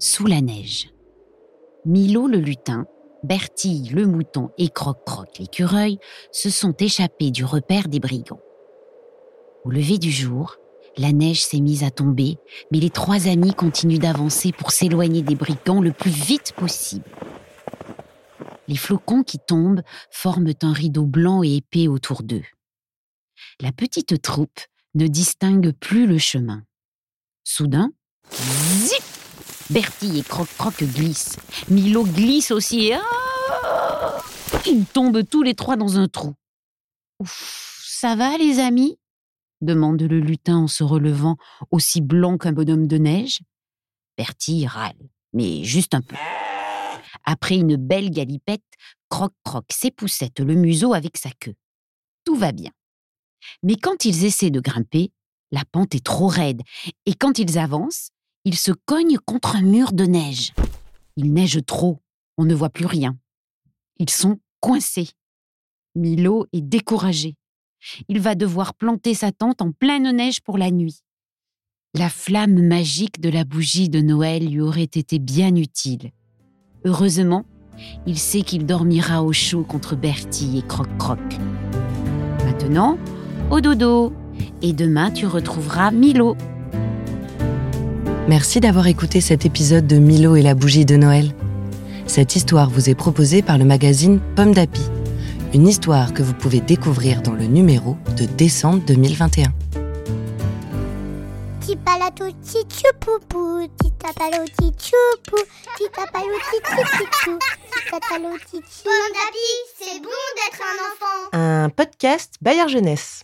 Sous la neige. Milo le lutin, Bertille le mouton et Croc-Croc l'écureuil se sont échappés du repère des brigands. Au lever du jour, la neige s'est mise à tomber, mais les trois amis continuent d'avancer pour s'éloigner des brigands le plus vite possible. Les flocons qui tombent forment un rideau blanc et épais autour d'eux. La petite troupe ne distingue plus le chemin. Soudain, zip Bertie et Croc-Croc glissent. Milo glisse aussi ah Ils tombent tous les trois dans un trou. Ça va les amis? demande le lutin en se relevant, aussi blanc qu'un bonhomme de neige. Bertie râle, mais juste un peu. Après une belle galipette, Croc-Croc s'époussette le museau avec sa queue. Tout va bien. Mais quand ils essaient de grimper, la pente est trop raide, et quand ils avancent, ils se cognent contre un mur de neige. Il neige trop, on ne voit plus rien. Ils sont coincés. Milo est découragé. Il va devoir planter sa tente en pleine neige pour la nuit. La flamme magique de la bougie de Noël lui aurait été bien utile. Heureusement, il sait qu'il dormira au chaud contre Bertie et Croc-Croc. Maintenant, au dodo. Et demain, tu retrouveras Milo. Merci d'avoir écouté cet épisode de Milo et la bougie de Noël. Cette histoire vous est proposée par le magazine Pomme d'Api. Une histoire que vous pouvez découvrir dans le numéro de décembre 2021. Tipalato tichupupu, titapalo tichupu, titapalo tichichichou, titatalo tichi. Pomme d'api, c'est bon d'être un enfant. Un podcast Bayard Jeunesse.